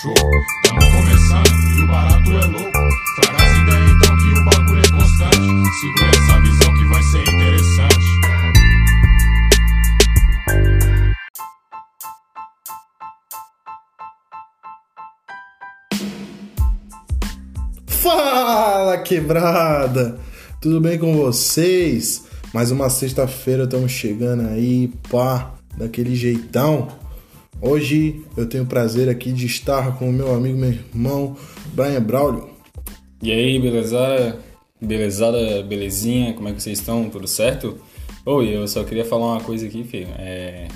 show. Tamo começando e o barato é louco. Traga as ideias então que o bagulho é constante. Segura essa visão que vai ser interessante. Fala quebrada! Tudo bem com vocês? Mais uma sexta-feira estamos chegando aí, pá, daquele jeitão. Hoje eu tenho o prazer aqui de estar com o meu amigo, meu irmão, Brian Braulio. E aí, belezada? Belezada, belezinha? Como é que vocês estão? Tudo certo? Oi, eu só queria falar uma coisa aqui, filho. É...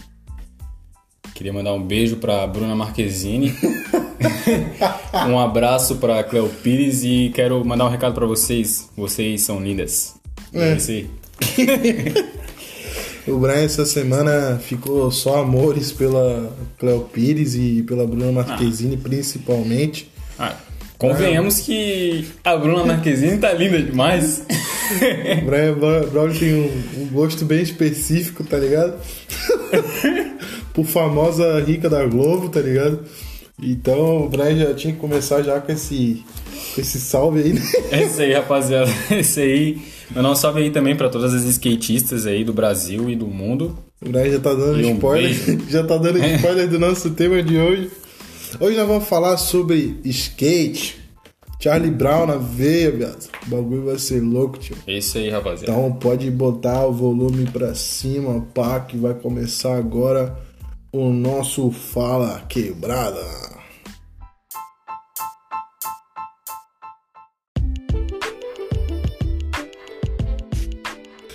Queria mandar um beijo pra Bruna Marquezine. um abraço pra Cleo Pires e quero mandar um recado pra vocês. Vocês são lindas. É. É isso aí. O Brian essa semana ficou só amores pela Cleo Pires e pela Bruna Marquezine, principalmente. Ah, convenhamos que a Bruna Marquezine tá linda demais. O Brian tem um, um gosto bem específico, tá ligado? Por famosa rica da Globo, tá ligado? Então o Brian já tinha que começar já com esse, esse salve aí, né? É isso aí, rapaziada. É isso aí. Mandar um salve aí também pra todas as skatistas aí do Brasil e do mundo. Já tá dando um spoiler, beijo. já tá dando spoiler do nosso tema de hoje. Hoje nós vamos falar sobre skate. Charlie Brown na veia, viado. O bagulho vai ser louco, tio. É isso aí, rapaziada. Então pode botar o volume pra cima, pá, que vai começar agora o nosso Fala Quebrada.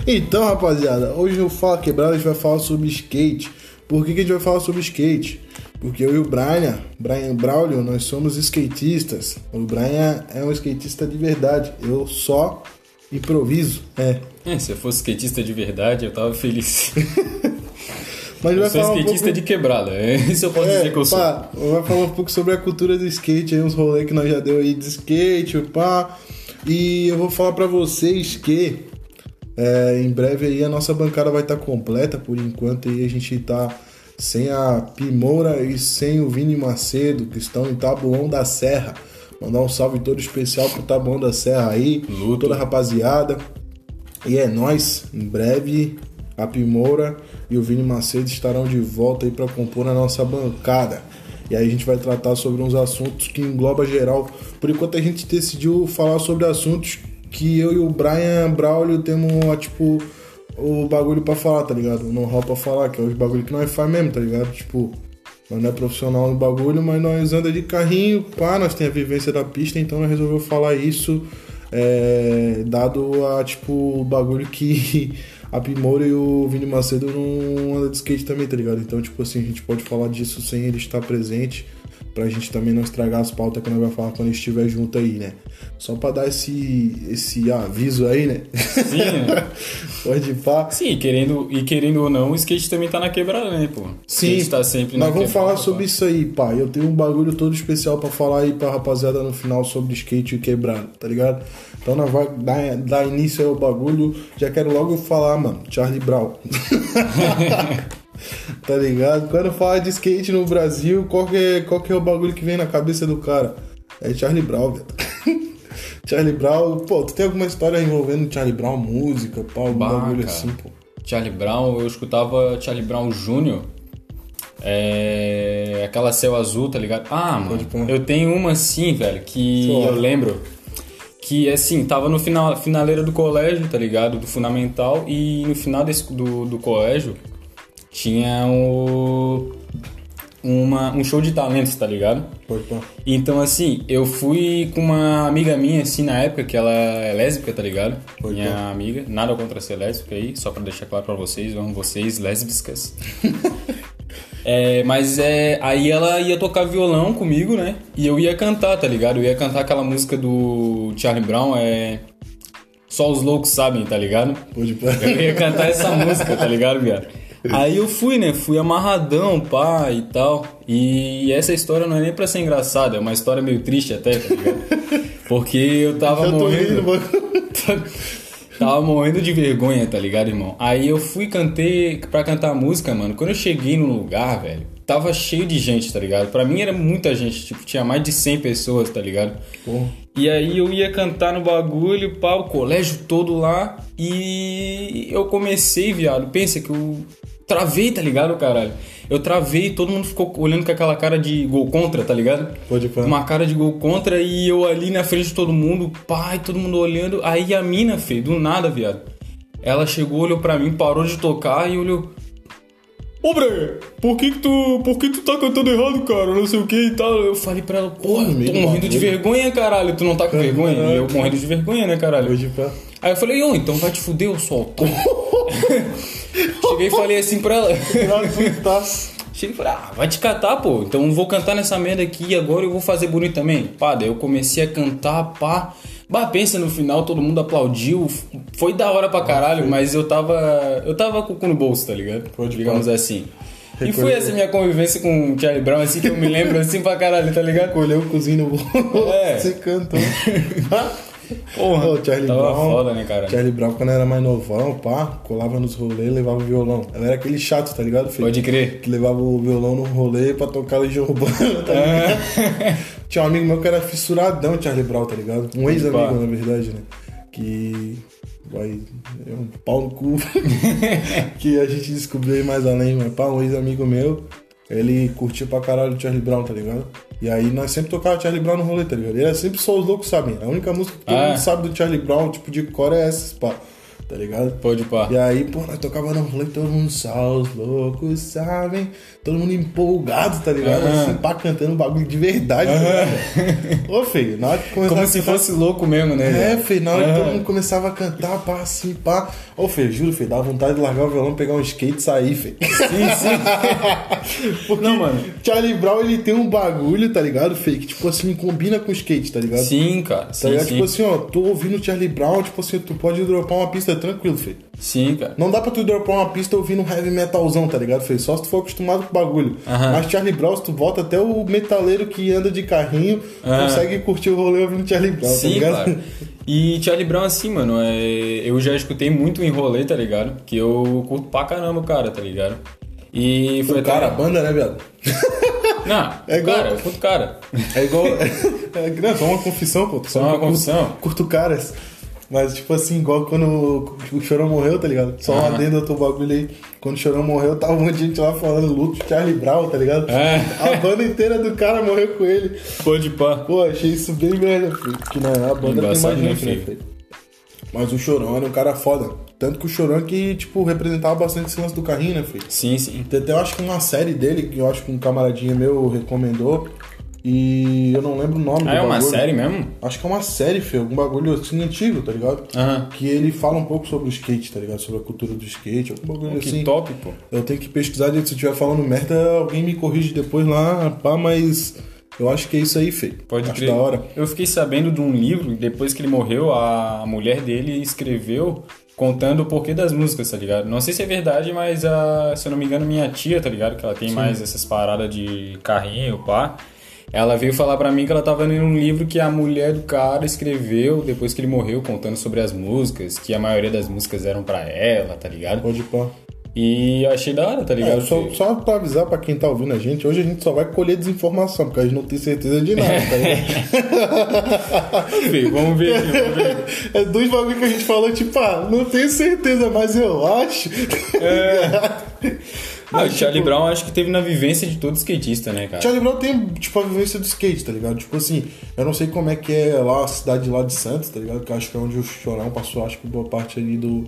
Então, rapaziada, hoje no Fala Quebrada a gente vai falar sobre skate. Por que, que a gente vai falar sobre skate? Porque eu e o Brian, Brian Braulio, nós somos skatistas. O Brian é um skatista de verdade. Eu só improviso. É. É, se eu fosse skatista de verdade, eu tava feliz. Mas Eu vai sou falar um skatista pouco... de quebrada, é isso eu posso É, dizer que eu sou. pá, vai falar um pouco sobre a cultura do skate, aí uns rolês que nós já deu aí de skate, pá. E eu vou falar pra vocês que é, em breve aí a nossa bancada vai estar completa, por enquanto aí a gente tá sem a Pimoura e sem o Vini Macedo, que estão em Tabuão da Serra. Mandar um salve todo especial pro Tabuão da Serra aí, Luto. toda a rapaziada. E é nóis, em breve a Pimoura e o Vini Macedo estarão de volta aí para compor a nossa bancada. E aí a gente vai tratar sobre uns assuntos que engloba geral. Por enquanto a gente decidiu falar sobre assuntos que eu e o Brian Braulio temos, tipo, o bagulho pra falar, tá ligado? O know-how pra falar, que é os bagulho que nós faz mesmo, tá ligado? Tipo, nós não é profissional no bagulho, mas nós anda de carrinho, pá, nós tem a vivência da pista, então nós resolveu falar isso, é, dado a, tipo, o bagulho que a Pimoura e o Vini Macedo não andam de skate também, tá ligado? Então, tipo assim, a gente pode falar disso sem ele estar presente, pra gente também não estragar as pautas que nós vai falar quando estiver junto aí, né? Só pra dar esse, esse aviso aí, né? Sim, né? pode pá. Sim, querendo, e querendo ou não, o skate também tá na quebrada, né, pô? Sim, tá sempre nós vamos quebrada, falar sobre pô. isso aí, pá. Eu tenho um bagulho todo especial pra falar aí pra rapaziada no final sobre skate e quebrado, tá ligado? Então nós vamos dar, dar início aí ao bagulho. Já quero logo falar, mano, Charlie Brown. tá ligado? Quando fala de skate no Brasil, qual que, é, qual que é o bagulho que vem na cabeça do cara? É Charlie Brown, velho. Charlie Brown, pô, tu tem alguma história envolvendo Charlie Brown, música, Bah, bagulho cara. assim, pô? Charlie Brown, eu escutava Charlie Brown Jr. É. Aquela céu azul, tá ligado? Ah, mano, eu tenho uma assim, velho, que Só. eu lembro. Que assim, tava no final, finaleira do colégio, tá ligado? Do fundamental, e no final desse, do, do colégio tinha o, uma, um show de talentos, tá ligado? Pá. Então, assim, eu fui com uma amiga minha, assim, na época, que ela é lésbica, tá ligado? Pode minha amiga. Nada contra ser lésbica aí, só pra deixar claro pra vocês, amo vocês, lésbicas. é, mas é, aí ela ia tocar violão comigo, né? E eu ia cantar, tá ligado? Eu ia cantar aquela música do Charlie Brown, é... Só os loucos sabem, tá ligado? Pode. Eu ia cantar essa música, tá ligado, viado? Aí eu fui, né? Fui amarradão, pá, e tal. E essa história não é nem pra ser engraçada, é uma história meio triste até, tá ligado? Porque eu tava rindo, morrendo. mano. Tava morrendo de vergonha, tá ligado, irmão? Aí eu fui cantei pra cantar música, mano. Quando eu cheguei no lugar, velho, tava cheio de gente, tá ligado? Pra mim era muita gente, tipo, tinha mais de 100 pessoas, tá ligado? Porra. E aí eu ia cantar no bagulho, pá, o colégio todo lá. E eu comecei, viado. Pensa que eu travei, tá ligado, caralho? Eu travei, todo mundo ficou olhando com aquela cara de gol contra, tá ligado? Pode pá. Uma cara de gol contra e eu ali na frente de todo mundo, pai, todo mundo olhando. Aí a mina, feio, do nada, viado. Ela chegou, olhou pra mim, parou de tocar e olhou. Ô, Bre, por que que tu, por que tu tá cantando errado, cara? Não sei o que e tal. Eu falei pra ela, porra, meio tô do morrendo de vergonha, caralho. Tu não tá com vergonha? E eu morrendo de vergonha, né, caralho? Pode pá. Aí eu falei, ô, então vai te fuder, eu solto. Cheguei e falei assim pra ela. Cheguei e falei, ah, vai te catar, pô. Então eu vou cantar nessa merda aqui e agora eu vou fazer bonito também. Pá, daí eu comecei a cantar, pá. Bah, pensa no final, todo mundo aplaudiu. Foi da hora pra caralho, mas eu tava. Eu tava com o cu no bolso, tá ligado? Pode Digamos pá. assim. E foi essa minha convivência com o Charlie Brown, assim, que eu me lembro assim pra caralho, tá ligado? Colheu o cozinho no bolo. É. Você cantou. Porra, Ô, Charlie tava Brown. foda, né, cara? Charlie Brown, quando era mais novão, pá, colava nos rolês levava o violão. Ela era aquele chato, tá ligado, filho? Pode crer. Que levava o violão no rolê pra tocar Legião Urbana, tá ligado? É. Tinha um amigo meu que era fissuradão, Charlie Brown, tá ligado? Um ex-amigo, na verdade, né? Que. Vai. É um pau no cu. que a gente descobriu aí mais além, mas pá, um ex-amigo meu. Ele curtia pra caralho o Charlie Brown, tá ligado? E aí nós sempre tocava Charlie Brown no rolê, tá ligado? E era sempre só os loucos sabem. A única música que todo Ah. mundo sabe do Charlie Brown, tipo de cor, é essa, pá. Tá ligado? Pode pá. E aí, pô, nós tocava no rolê, todo mundo só os loucos sabem. Todo mundo empolgado, tá ligado? Aham. Assim, pá, cantando bagulho de verdade, ligado? Ô, feio, na hora que começava Como se cantar- fosse louco mesmo, né? É, feio, na hora que Aham. todo mundo começava a cantar, pá, assim, pá. Ô, feio, juro, feio, dava vontade de largar o violão, pegar um skate e sair, feio. Sim, sim. Porque Não, mano. Charlie Brown, ele tem um bagulho, tá ligado, feio, que, tipo assim, combina com skate, tá ligado? Sim, cara. Tá Sim, ligado? sim. Tipo assim, ó, tô ouvindo Charlie Brown, tipo assim, tu pode dropar uma pista tranquilo, feio. Sim, cara. Não dá pra tu dropar uma pista ouvindo um heavy metalzão, tá ligado, feio? Só se tu for acostumado com o bagulho. Mas Charlie Brown, se tu volta até o metaleiro que anda de carrinho, Aham. consegue curtir o rolê ouvindo Charlie Brown, tá Sim, ligado? claro. E Charlie Brown, assim, mano, é... eu já escutei muito em rolê, tá ligado? Que eu curto pra caramba o cara, tá ligado? E foi O cara, a banda, né, viado? Não, É é igual- cara, eu curto cara. É igual. é, não, só uma confissão, pô. Só uma que eu curto- confissão? Curto caras. Mas, tipo assim, igual quando o Chorão morreu, tá ligado? Só um Aham. adendo teu bagulho aí. Quando o Chorão morreu, tava um monte de gente lá falando luto de Charlie Brown, tá ligado? É. A banda inteira do cara morreu com ele. Pode pá. Pô, achei isso bem merda, filho. Porque na a banda tem Embaçado, mais né, gente, né, filho? Mas o Chorão era um cara foda. Tanto que o Chorão é que, tipo, representava bastante esse lance do carrinho, né, filho? Sim, sim. Tem até, eu acho que uma série dele, que eu acho que um camaradinha meu recomendou. E eu não lembro o nome Ah, do é uma bagulho. série mesmo? Acho que é uma série, filho. Algum bagulho assim antigo, tá ligado? Que ele fala um pouco sobre o skate, tá ligado? Sobre a cultura do skate, algum bagulho Que assim. top, pô. Eu tenho que pesquisar, se eu estiver falando merda, alguém me corrige depois lá, pá, mas eu acho que é isso aí, feio. Pode acho crer. da hora. Eu fiquei sabendo de um livro, depois que ele morreu, a mulher dele escreveu contando o porquê das músicas, tá ligado? Não sei se é verdade, mas a, se eu não me engano, minha tia, tá ligado? Que ela tem mais essas paradas de carrinho, pá. Ela veio falar pra mim que ela tava lendo um livro que a mulher do cara escreveu depois que ele morreu, contando sobre as músicas, que a maioria das músicas eram pra ela, tá ligado? Pode pá. E eu achei da hora, tá É, ligado? só, só pra avisar pra quem tá ouvindo a gente, hoje a gente só vai colher desinformação, porque a gente não tem certeza de nada, tá ligado? Fih, vamos ver aqui, vamos ver. É dois bagulho que a gente falou, tipo, ah, não tenho certeza, mas eu acho. Ah, o Charlie tipo- Brown acho que teve na vivência de todo skatista, né, cara? Charlie Brown tem, tipo, a vivência do skate, tá ligado? Tipo assim, eu não sei como é que é lá a cidade lá de Santos, tá ligado? Que eu acho que é onde o Chorão passou, acho que boa parte ali do,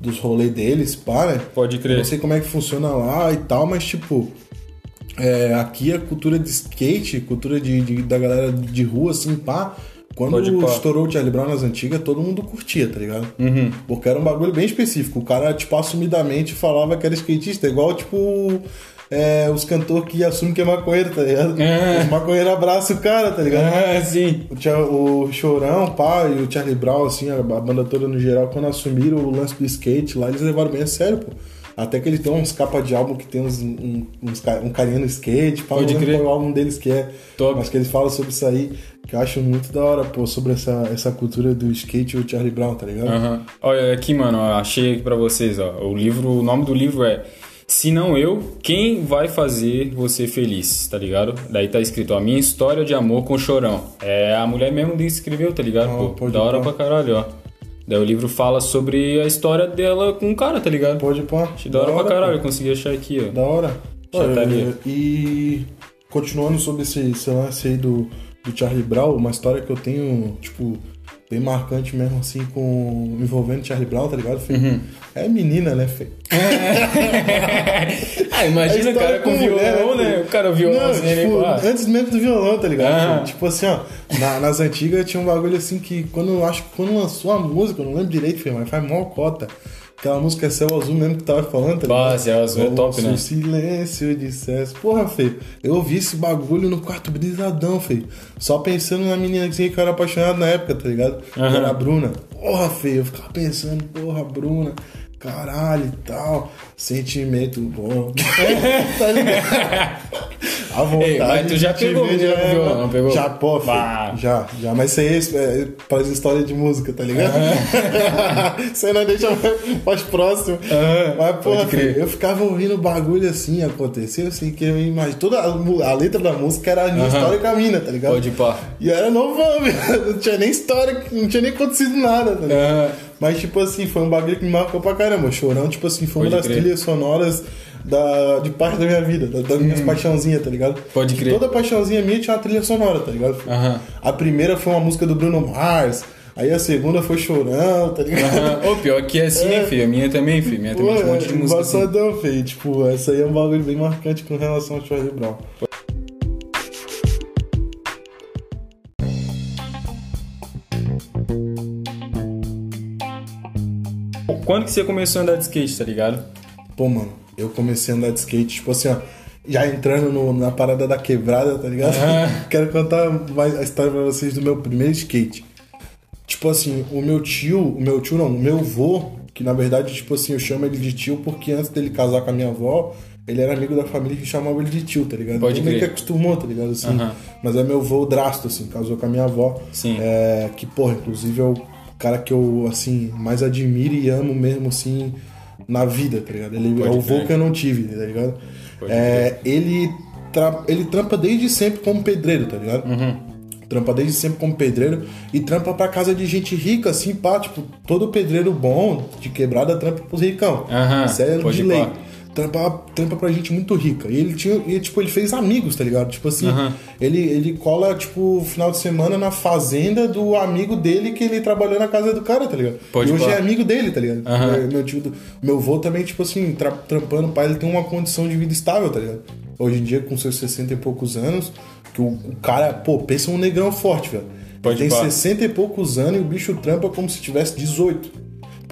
dos rolês deles, pá, né? Pode Eu crer. não sei como é que funciona lá e tal, mas tipo. é, aqui a cultura de skate, cultura de, de- da galera de rua, assim, pá. Quando estourou o Charlie Brown nas antigas, todo mundo curtia, tá ligado? Uhum. Porque era um bagulho bem específico. O cara, tipo, assumidamente falava que era skatista, igual, tipo, é, os cantores que assumem que é maconheiro, tá ligado? É. Os maconheiros abraçam o cara, tá ligado? Ah, sim. O, o Chorão, pá, e o Charlie Brown, assim, a, banda toda no geral, quando assumiram o lance do skate lá, eles levaram bem a sério, pô. Até que eles têm uns capas de álbum que tem uns, um, uns, um carinha no skate, pá, Pode crer. é o álbum deles que é. Top. Mas que eles falam sobre isso aí, que eu acho muito da hora, pô, sobre essa, essa cultura do skate e o Charlie Brown, tá ligado? Aham. Olha aqui, mano, ó, achei aqui pra vocês, ó. O livro, o nome do livro é Se não eu, quem vai fazer você feliz, tá ligado? Daí tá escrito a minha história de amor com chorão. É a mulher mesmo que escreveu, tá ligado? Ah, Pô, da hora pra caralho, ó. Daí o livro fala sobre a história dela com o cara, tá ligado? Pode pá. Achei da hora pra caralho, eu consegui achar aqui, ó. pô. Da hora. Olha, e continuando sobre esse, esse lance aí do, do Charlie Brown, uma história que eu tenho, tipo, bem marcante mesmo, assim, com envolvendo Charlie Brown, tá ligado? Fê? Uhum. É menina, né, Fê? Ah, imagina o cara com violão, né? O cara Não, violãozinho ali, tipo, antes mesmo do violão, tá ligado? Ah. Tipo assim, ó, na- nas antigas tinha um bagulho assim que quando acho que quando lançou a música, eu não lembro direito, Fê, mas faz mó cota. Aquela música é Céu Azul mesmo que tava falando, tá Bah, ligado? Céu Azul é top, Se né? o silêncio dissesse. Porra, Fê, eu ouvi esse bagulho no quarto brisadão, Fê. Só pensando na menina que eu era apaixonado na época, tá ligado? Que Aham. Era a Bruna. Porra, Fê, eu ficava pensando, porra, Bruna. Caralho e tal, sentimento bom. tá ligado? A vontade Ei, mas tu já pegou ver já é- violão, não pegou? Já, pô, já, já. Mas isso aí é, é, faz história de música, tá ligado? isso aí não deixa mais, próximo. Aham, Mas. Fê, eu ficava ouvindo bagulho assim acontecer, assim, que eu imagino. Toda a, a letra da música era a minha Aham. história com a mina, tá ligado? Pode pá. E eu era novão. Não tinha nem história, não tinha nem acontecido nada, tá ligado? Aham. Mas, tipo assim, foi um bagulho que me marcou pra caramba. Chorão, tipo assim, foi uma Pode das crer. trilhas sonoras da, de parte da minha vida, da- das minhas paixãozinhas, tá ligado? Hum. Pode Que crer. Toda paixãozinha minha tinha uma trilha sonora, tá ligado? Aham. A primeira foi uma música do Bruno Mars, aí a segunda foi Chorão, tá ligado? Ô, pior que é assim, É. filho. A minha também, filho. Minha também Pô, tinha um monte de música assim. embaçadão, feio. Tipo, essa aí é um bagulho bem marcante com relação ao Charlie Brown. Quando que você começou a andar de skate, tá ligado? Pô, mano, eu comecei a andar de skate, tipo assim, ó, já entrando no- na parada da quebrada, tá ligado? Quero contar mais a história pra vocês do meu primeiro skate. Tipo assim, o meu tio, o meu tio não, o meu avô, que na verdade, tipo assim, eu chamo ele de tio porque antes dele casar com a minha avó, ele era amigo da família que chamava ele de tio, tá ligado? Pode ele meio que acostumou, tá ligado? Assim. Mas é meu avô Drasto, assim, casou com a minha avó. Sim. É, que, porra, inclusive o cara que eu, assim, mais admiro e amo mesmo, assim, na vida, tá ligado? Ele Pode é o vô crer. que eu não tive, tá ligado? É, ele, tra- ele trampa desde sempre como pedreiro, tá ligado? Uhum. Trampa desde sempre como pedreiro e trampa pra casa de gente rica, assim, pá, tipo, todo pedreiro bom de quebrada trampa pros ricão. Aham, Isso é de lei. pá. Trampa, trampa pra gente muito rica. E ele tinha, e, tipo, ele fez amigos, tá ligado? Tipo assim, Aham. ele, ele cola, tipo, final de semana na fazenda do amigo dele que ele trabalhou na casa do cara, tá ligado? Pode e hoje é amigo dele, tá ligado? É, Meu tio, meu avô também, tipo assim, tra- trampando, o pai, ele tem uma condição de vida estável, tá ligado? Hoje em dia, com seus 60 e poucos anos, que o, o cara, pô, pensa um negrão forte, velho. Pode Ele tem pá. 60 e poucos anos e o bicho trampa como se tivesse 18.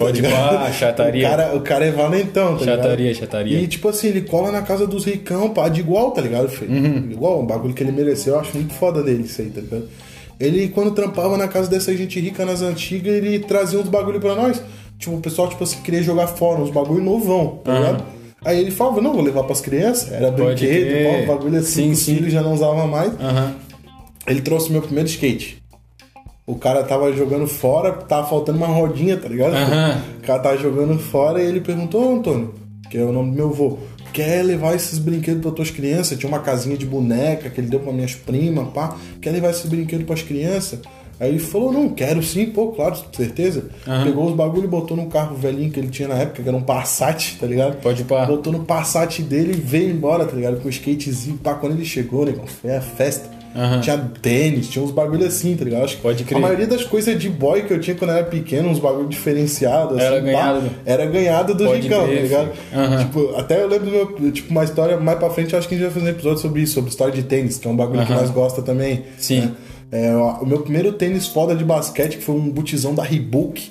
Pode tá pá, chataria. O cara, o cara é valentão, tá Chataria, ligado? chataria. E tipo assim, ele cola na casa dos ricão, pá, de igual, tá ligado, filho? Uhum. Igual, um bagulho que ele mereceu, eu acho muito foda dele isso aí, tá ligado? Ele, quando trampava na casa dessa gente rica nas antigas, ele trazia uns bagulho pra nós. Tipo, o pessoal, tipo assim, queria jogar fora, uns bagulho novão, tá Aham. ligado? Aí ele falava, não, vou levar pras crianças. Era Pode brinquedo, pá, um bagulho assim, Sim, os sim. filhos já não usavam mais. Aham. Ele trouxe meu primeiro skate. O cara tava jogando fora, tava faltando uma rodinha, tá ligado? Aham. O cara tava jogando fora e ele perguntou, ô Antônio, que é o nome do meu avô, quer levar esses brinquedos para tuas crianças? Tinha uma casinha de boneca que ele deu para minhas primas, pá. Quer levar esses brinquedos pras crianças? Aí ele falou, não, quero sim, pô, claro, com certeza. Aham. Pegou os bagulho e botou num carro velhinho que ele tinha na época, que era um Passat, tá ligado? Pode pá. Botou no Passat dele e veio embora, tá ligado? Com o skatezinho, pá, quando ele chegou, né? Foi a festa. Aham. Tinha tênis, tinha uns bagulho assim, tá ligado? Acho que Pode crer. A maioria das coisas de boy que eu tinha quando eu era pequeno, uns bagulho diferenciados, Era assim, pá, ganhado. era ganhado do Pode Ricão, tá crer, ligado? filho. Aham. Tipo, até eu lembro do meu, tipo, uma história mais pra frente, acho que a gente vai fazer um episódio sobre isso, sobre história de tênis, que é um bagulho que Aham. nós gosta também. Sim. né? É, o meu primeiro tênis foda de basquete, que foi um botizão da Reebok,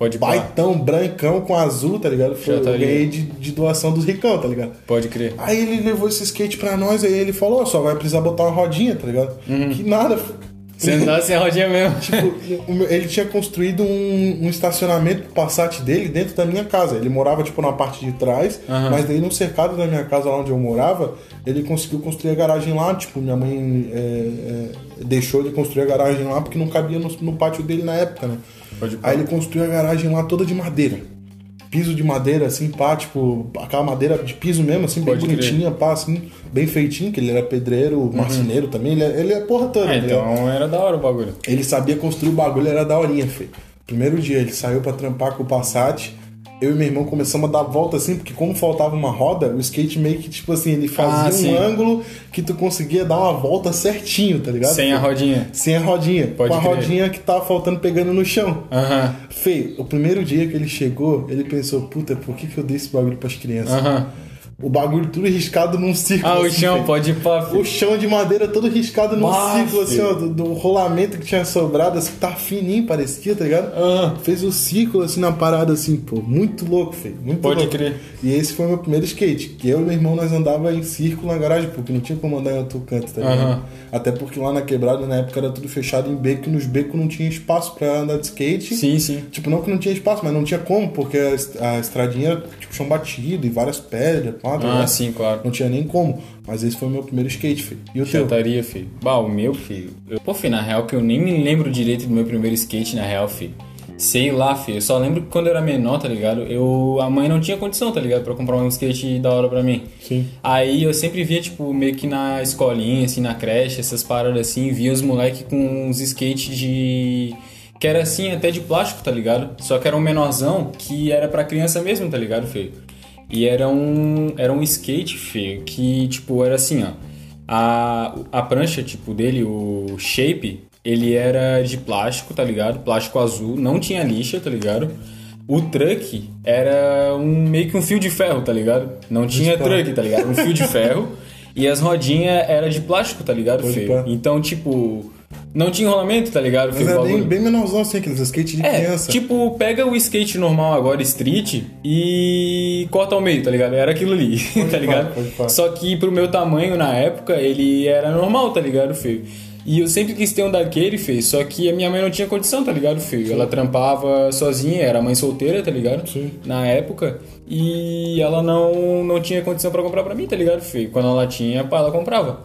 Pode pá. baitão, brancão com azul, tá ligado? Foi, eu Chataria. ganhei de, de doação dos ricão, tá ligado? Pode crer. Aí ele levou esse skate pra nós, aí ele falou, só vai precisar botar uma rodinha, tá ligado? Uhum. Que nada. Você andar sem a rodinha mesmo. Tipo, ele tinha construído um, um estacionamento pro Passat dele dentro da minha casa. Ele morava, tipo, na parte de trás, Aham. mas daí no cercado da minha casa, lá onde eu morava, ele conseguiu construir a garagem lá. Tipo, minha mãe é, é, deixou ele construir a garagem lá porque não cabia no, no pátio dele na época, né? Aí ele construiu a garagem lá toda de madeira. piso de madeira, assim, pá, tipo, aquela madeira de piso mesmo, assim, bem Pode crer. bonitinha, pá, assim, bem feitinho, que ele era pedreiro, marceneiro também, ele, é- ele é porra toda, Ah, então era da hora o bagulho. Ele sabia construir o bagulho, era daorinha, feio. Primeiro dia, ele saiu pra trampar com o Passat. Eu e meu irmão começamos a dar volta assim, porque como faltava uma roda, o skate meio que, tipo assim, ele fazia Ah, um ângulo que tu conseguia dar uma volta certinho, tá ligado? Sem a rodinha. Sem a rodinha. Pode com a crer. rodinha que tava faltando pegando no chão. Aham. Feio, o primeiro dia que ele chegou, ele pensou, puta, por que, que eu dei esse bagulho pras crianças? Aham. O bagulho tudo riscado num círculo. Ah, o assim, chão, pode ir pra. O chão de madeira todo riscado num Bah, círculo, assim, ó, do, do rolamento que tinha sobrado, assim, que tá fininho, parecia, tá ligado? Ah. Fez o círculo, assim, na parada, assim, pô, muito louco, feio, muito Pode louco. crer. E esse foi o meu primeiro skate, que eu e meu irmão, nós andava em círculo na garagem, porque não tinha como andar em outro canto, tá ligado? Até porque lá na quebrada, na época, era tudo fechado em beco, e nos becos não tinha espaço pra andar de skate. Sim, sim. Tipo, não que não tinha espaço, mas não tinha como, porque a, a estradinha era, tipo, chão batido e várias pedras, pá, Ah, ligado? sim, claro. Não tinha nem como. Mas esse foi o meu primeiro skate, filho. E o teu? Chataria, filho. Bah, o meu, filho. Eu, pô, filho, na real que eu nem me lembro direito do meu primeiro skate, na real, filho. Sei lá, filho. Eu só lembro que quando eu era menor, tá ligado? Eu, a mãe não tinha condição, tá ligado? Pra comprar um skate da hora pra mim. Sim. Aí eu sempre via, tipo, meio que na escolinha, assim, na creche, essas paradas assim, via os moleques com uns skates de. Que era assim, até de plástico, tá ligado? Só que era um menorzão que era pra criança mesmo, tá ligado, feio? E era um. Era um skate, feio, que, tipo, era assim, ó. A, a prancha, tipo, dele, o shape, ele era de plástico, tá ligado? Plástico azul, não tinha lixa, tá ligado? O truck era um meio que um fio de ferro, tá ligado? Não tinha truck, tá ligado? Um fio de ferro. e as rodinhas era de plástico, tá ligado, Pode feio? pá. Então, tipo, não tinha enrolamento, tá ligado? Mas é bem, bem menorzão assim, aqueles skate de É, criança. tipo, pega o skate normal agora, street, e corta ao meio, tá ligado? Era aquilo ali, tá pá, ligado? pode pá. Só que pro meu tamanho na época, ele era normal, tá ligado, feio? E eu sempre quis ter um daquele, feio, só que a minha mãe não tinha condição, tá ligado, feio? Ela trampava sozinha, era mãe solteira, tá ligado? Sim. Na época, e ela não, não tinha condição pra comprar pra mim, tá ligado, feio? Quando ela tinha, pá, ela comprava.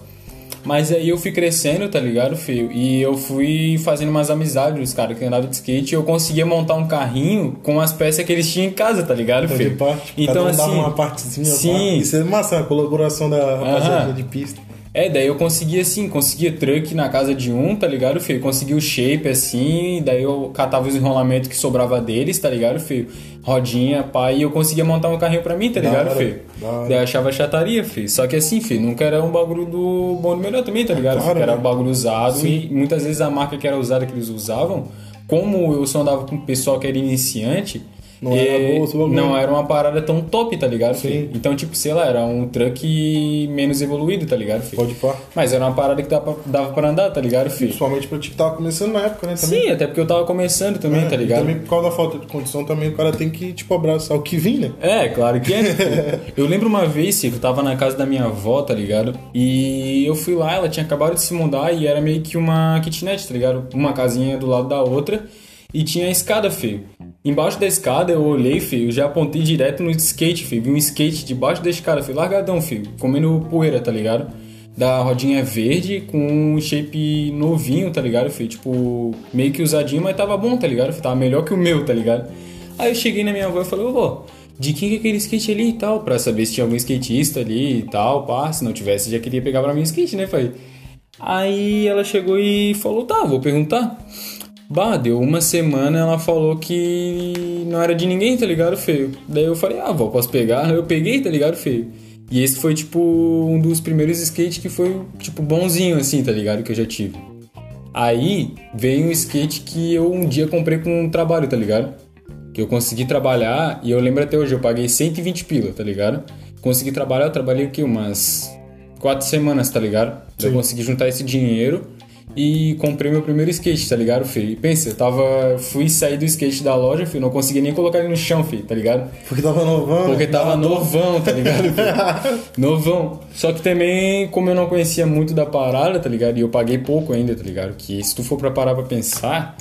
Mas aí eu fui crescendo, tá ligado, feio? E eu fui fazendo umas amizades, os caras que andavam de skate, e eu conseguia montar um carrinho com as peças que eles tinham em casa, tá ligado, pá, tipo, Então cada um assim, dava uma partezinha. sim. Pá. Isso é massa, a colaboração da rapaziada Aham. de pista. É, daí eu conseguia assim, conseguia truck na casa de um, tá ligado, feio? Conseguia o shape assim, daí eu catava os enrolamentos que sobrava deles, tá ligado, feio? Rodinha, pá, e eu conseguia montar um carrinho pra mim, tá ligado, hora, feio? Daí eu achava chataria, feio. Só que assim, feio, nunca era um bagulho do bom do melhor também, tá ligado? claro, Porque era né? um bagulho usado e muitas vezes a marca que era usada que eles usavam, como eu só andava com o pessoal que era iniciante. Não era esse bagulho. não era uma parada tão top, tá ligado? Sim. feio? Então, tipo, sei lá, era um truck menos evoluído, tá ligado? feio? Pode pá. Mas era uma parada que dava pra, dava pra andar, tá ligado, filho? Principalmente pra ti que tava começando na época, né? Também. Sim, até porque eu tava começando também, É, tá e ligado? Também por causa da falta de condição, também o cara tem que, tipo, abraçar o que vim, né? É, claro que é. né, eu lembro uma vez, Cico, eu tava na casa da minha avó, tá ligado? E eu fui lá, ela tinha acabado de se mudar e era meio que uma kitnet, tá ligado? Uma casinha do lado da outra e tinha a escada, feio. Embaixo da escada eu olhei, filho, já apontei direto no skate, filho. Vi um skate debaixo da escada, filho, largadão, filho, comendo poeira, tá ligado? Da rodinha verde com um shape novinho, tá ligado, filho? Tipo, meio que usadinho, mas tava bom, tá ligado? Filho? Tava melhor que o meu, tá ligado? Aí eu cheguei na minha avó e falei, ô de quem que é aquele skate ali e tal? Pra saber se tinha algum skatista ali e tal, pá. Se não tivesse, já queria pegar pra mim o skate, né, pai? Aí ela chegou e falou, tá, vou perguntar. Bah, deu uma semana, ela falou que não era de ninguém, tá ligado, feio? Daí eu falei, ah, vó, posso pegar? Eu peguei, tá ligado, feio? E esse foi, tipo, um dos primeiros skates que foi, tipo, bonzinho, assim, tá ligado? Que eu já tive. Aí veio um skate que eu um dia comprei com um trabalho, tá ligado? Que eu consegui trabalhar e eu lembro até hoje, eu paguei 120 pila, tá ligado? Consegui trabalhar, eu trabalhei o quê? Umas quatro semanas, tá ligado? Daí Eu Sim. consegui juntar esse dinheiro e comprei meu primeiro skate, tá ligado, filho? E pensa, eu tava. Fui sair do skate da loja, filho, não consegui nem colocar ele no chão, filho, tá ligado? Porque tava novão. Porque né? tava novão, tá ligado? filho? novão. Só que também, como eu não conhecia muito da parada, tá ligado? E eu paguei pouco ainda, tá ligado? Que se tu for pra parar pra pensar,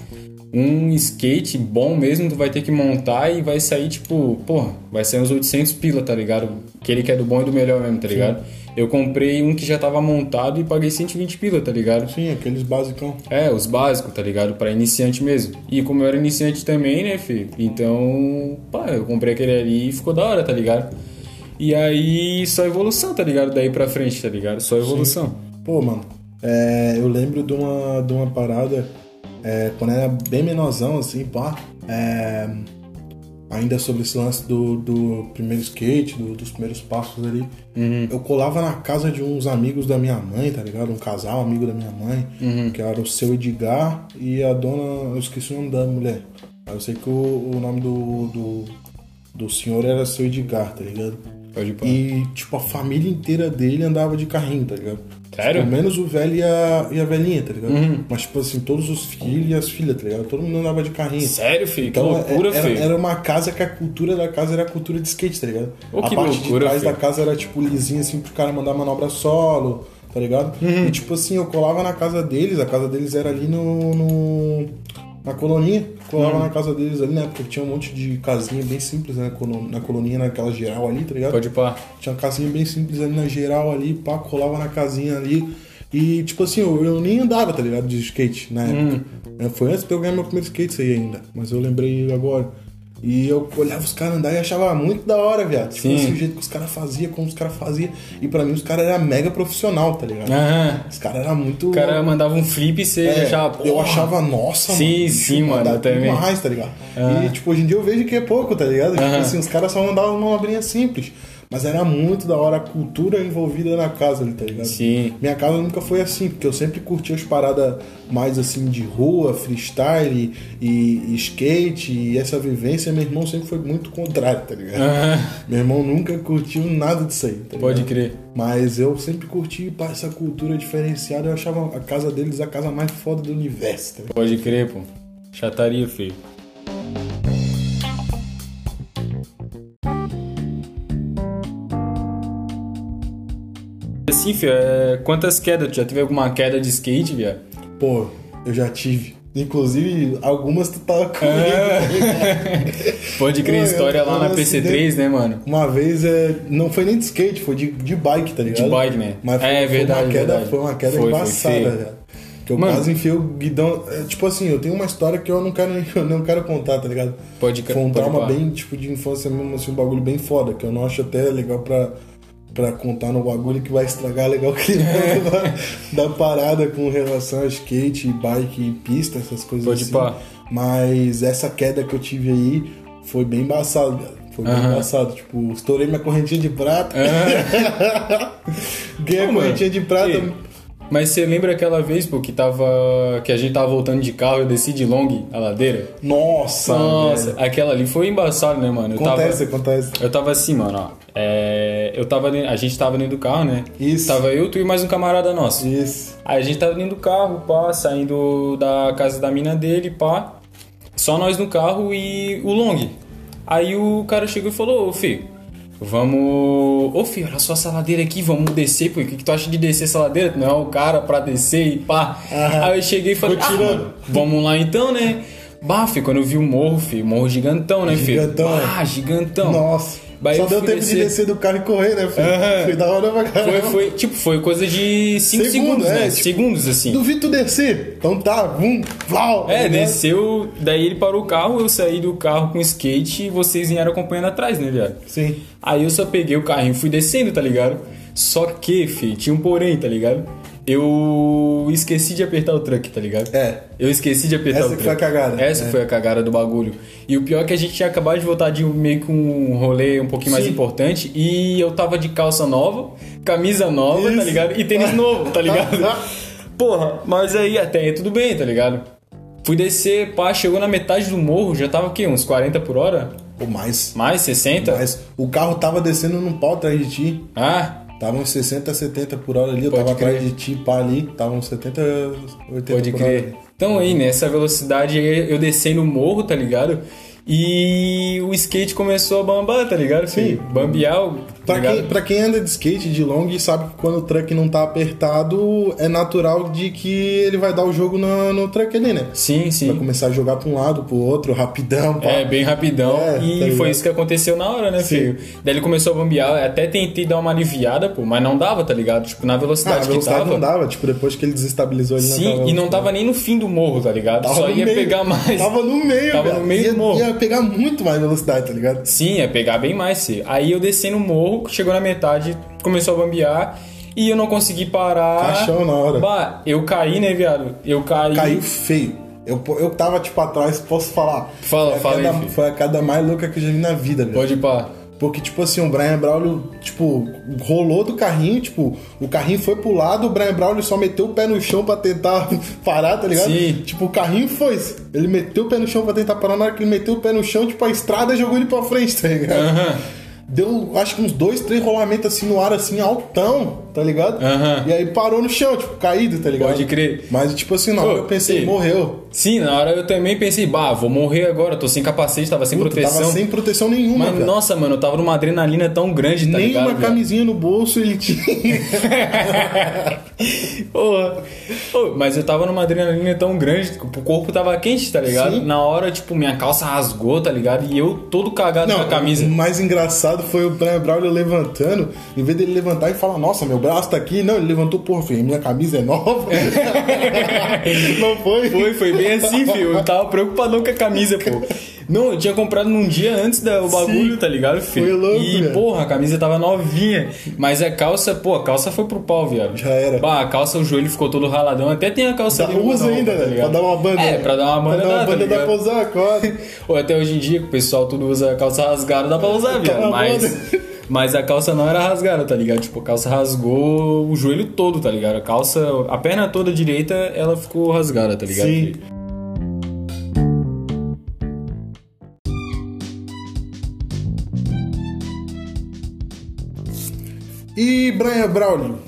um skate bom mesmo, tu vai ter que montar e vai sair, tipo, porra, vai sair uns 800 pila, tá ligado? Aquele que é do bom e do melhor mesmo, tá ligado? Eu comprei um que já tava montado e paguei 120 pila, tá ligado? Sim, aqueles basicão. É, os básicos, tá ligado? Pra iniciante mesmo. E como eu era iniciante também, né, filho? Então, pá, eu comprei aquele ali e ficou da hora, tá ligado? E aí, só evolução, tá ligado? Daí pra frente, tá ligado? Só evolução. Pô, mano, é, eu lembro de uma, de uma parada é, quando era bem menorzão, assim, pá. É, ainda sobre esse lance do, do primeiro skate, do- dos primeiros passos ali. Eu colava na casa de uns amigos da minha mãe, tá ligado? Um casal amigo da minha mãe, que era o seu Edgar e a dona. Eu esqueci o nome da mulher. Eu sei que o, o nome do, do, do senhor era seu Edgar, tá ligado? E, tipo, a família inteira dele andava de carrinho, tá ligado? Sério? Tipo, menos o velho e a, e a velhinha, tá ligado? Mas, tipo assim, todos os filhos e as filhas, tá ligado? Todo mundo andava de carrinho. Sério, filho? Que Então, loucura, era, filho. era uma casa que a cultura da casa era a cultura de skate, tá ligado? Ô, a que parte loucura, de trás filho. da casa era, tipo, lisinha, assim, pro cara mandar manobra solo, tá ligado? Uhum. E, tipo assim, eu colava na casa deles, a casa deles era ali no... no- na colonia, colava na casa deles ali, né? Porque tinha um monte de casinha bem simples né? na colonia, naquela geral ali, tá ligado? Pode pra... Tinha uma casinha bem simples ali na geral ali, pá, colava na casinha ali. E, tipo assim, eu, eu nem andava, tá ligado? De skate na época. É, Foi antes de eu ganhar meu primeiro skate isso aí ainda. Mas eu lembrei agora. E eu olhava os caras andar e achava muito da hora, viado. Tipo Sim. assim, o jeito que os caras faziam, como os caras faziam. E pra mim os caras eram mega profissional, tá ligado? Aham. Os caras eram muito. O cara mandava um flip e você É, achava... eu porra. achava, nossa, Sim, mano. sim, mano, dá eu também. demais, tá ligado? E, tipo, hoje em dia eu vejo que é pouco, tá ligado? Tipo Aham. assim, os caras só mandavam uma obrinha simples. Mas era muito da hora a cultura envolvida na casa ali, tá ligado? Sim. Minha casa nunca foi assim, porque eu sempre curti as paradas mais assim de rua, freestyle e, e skate e essa vivência. Meu irmão sempre foi muito contrário, tá ligado? Aham. Meu irmão nunca curtiu nada disso aí, tá Pode crer. Mas eu sempre curti pá, essa cultura diferenciada. Eu achava a casa deles a casa mais foda do universo. Tá ligado? Pode crer, pô. Chataria, filho. Filho, é... quantas quedas? Tu já teve alguma queda de skate, viado? Pô, eu já tive. Inclusive, algumas tu tava comigo. É. tá ligado? Pode crer Pô, história lá na eu PC3, acidente- né, mano? Uma vez, é, não foi nem de skate, foi de, de bike, tá ligado? De bike, né? Mas foi, É, foi verdade, uma queda, verdade. Foi uma queda Foi, foi embaçada. Que eu Mano. quase enfiei o guidão. é, tipo assim, eu tenho uma história que eu não quero, eu não quero contar, tá ligado? Pode crer, Foi um trauma bem, tipo, de infância mesmo, assim, um bagulho bem foda, que eu não acho até legal pra, pra contar no bagulho que vai estragar legal o clima da, da parada com relação a skate, bike e pista, essas coisas Pode assim. pá. Mas essa queda que eu tive aí foi bem embaçado, velho. Foi bem Aham. embaçado. Tipo, estourei minha correntinha de prata. Ganhei a Pô, mano, correntinha de prata. e- Mas você lembra aquela vez, pô, que tava. que a gente tava voltando de carro, eu desci de long a ladeira? Nossa, Nossa, velho. aquela ali foi embaçado, né, mano? Eu Acontece, tava, acontece. eu tava assim, mano, ó. É, eu tava a gente tava dentro do carro, né? Isso. Tava eu, tu e mais um camarada nosso. Isso. Aí a gente tava dentro do carro, pá, saindo da casa da mina dele, pá. Só nós no carro e o Long. Aí o cara chegou e falou, ô filho, vamos. Ô filho, olha só essa ladeira aqui, vamos descer, pô. O que, que tu acha de descer essa ladeira? Não é o cara pra descer e pá. Aí eu cheguei e falei, ah, mano, vamos lá então, né? Bah, filho, quando eu vi o morro, filho, morro gigantão, né, filho? Gigantão, Ah, gigantão. Nossa. Aí Só eu deu tempo de descer. descer do carro e correr, né, filho? Aham. Foi da hora pra caramba. Foi, foi, tipo, foi coisa de 5 Segundo, segundos, é, né? tipo, Segundos, assim. Duvido tu descer. Então tá, vum, vlau. É, ligado? desceu, daí ele parou o carro, eu saí do carro com skate e vocês vieram acompanhando atrás, né, viado? Sim. Aí eu só peguei o carrinho e fui descendo, tá ligado? Só que, fi, tinha um porém, tá ligado? Eu esqueci de apertar o truck, tá ligado? É. Eu esqueci de apertar Essa o truck. foi a cagada. Essa É. foi a cagada do bagulho. E o pior é que a gente tinha acabado de voltar de um- meio com um rolê um pouquinho mais Sim. importante e eu tava de calça nova, camisa nova, tá Isso. ligado? E tênis novo, tá ligado? Porra, mas aí até aí tudo bem, tá ligado? Fui descer, pá, chegou na metade do morro, já tava o quê? Uns 40 por hora? Pô, mais. Mais 60? Mas o carro tava descendo num pau atrás de ti. Ah, Tava uns 60, 70 por hora ali. Eu Pode tava crer. atrás de ti, pá, ali. Tava uns 70, 80 pode por hora. crer. Então aí, nessa velocidade aí, eu descendo o morro, tá ligado? E o skate começou a bambar, tá ligado? Sim. Bambear, Pra ligado? quem, pra quem anda de skate de long sabe que quando o truck não tá apertado, é natural de que ele vai dar o jogo no, no truck ali, né? Sim, Vai sim. começar a jogar pra um lado, pro outro, rapidão. pá. É, bem rapidão. É, tá e ligado? foi isso que aconteceu na hora, né, Sim. filho? Daí ele começou a bambear, até tentei dar uma aliviada, pô, mas não dava, tá ligado? Tipo, na Ah, velocidade, a velocidade que tava. não dava, tipo, depois que ele desestabilizou ele Sim, e não tava nem no fim do morro, tá ligado? Tava Só ia meio. pegar mais. Tava no meio, Tava velho. no meio ia, do morro. Ia pegar muito mais velocidade, tá ligado? Sim, ia pegar bem mais, sim. Aí eu desci no morro, chegou na metade, começou a bambear e eu não consegui parar. Caixão na hora. Bah, eu caí, né, viado? Eu caí. Caiu feio. Eu, eu tava, tipo, atrás, posso falar. Fala, foi a fala aí, queda- filho. Foi a queda mais louca que eu já vi na vida, velho. Pode ir pá. Porque, tipo assim, o Brian Braulio, tipo, rolou do carrinho, tipo, o carrinho foi pro lado, o Brian Braulio só meteu o pé no chão pra tentar parar, tá ligado? Sim. Tipo, o carrinho foi. Ele meteu o pé no chão pra tentar parar, na hora que ele meteu o pé no chão, tipo, a estrada jogou ele pra frente, tá ligado? Aham. Deu, acho que uns dois, três rolamentos assim no ar, assim, altão, tá ligado? E aí parou no chão, tipo, caído, tá ligado? Pode crer. Mas, tipo assim, na hora Ô, eu pensei, ei. morreu. Sim, na hora eu também pensei, bah, vou morrer agora, tô sem capacete, tava sem Puta, proteção. Tava sem proteção nenhuma, Mas velho. nossa, mano, eu tava numa adrenalina tão grande, tá Nem ligado? uma viado? camisinha no bolso ele tinha. Porra. Ô, mas eu tava numa adrenalina tão grande, o corpo tava quente, tá ligado? Sim. Na hora, tipo, minha calça rasgou, tá ligado? E eu todo cagado Não, na camisa. o mais engraçado foi o Brian Braulio levantando, em vez dele levantar e falar, nossa, meu braço tá aqui. Não, ele levantou, porra, filho, minha camisa é nova. Não foi? Foi, foi bem assim, filho. Eu tava preocupadão com a camisa, pô. Não, eu tinha comprado num dia antes do bagulho, Sim. tá ligado, filho? Foi louco, E, velho. porra, a camisa tava novinha. Mas a calça, pô, a calça foi pro pau, viado. Já era. Bah, a calça, o joelho ficou todo raladão. Até tem a calça Dá- ali. usa roupa, ainda, tá velho, ligado? pra dar uma banda. É, pra dar uma banda, Pra dar uma dá, tá banda dá ligado? pra usar, claro. Ou até hoje em dia, que o pessoal tudo usa calça rasgada, dá pra usar, viado. Mas, mas a calça não era rasgada, tá ligado? Tipo, a calça rasgou o joelho todo, tá ligado? A calça, a perna toda direita, ela ficou rasgada, tá ligado? Sim. E Brian Braulio,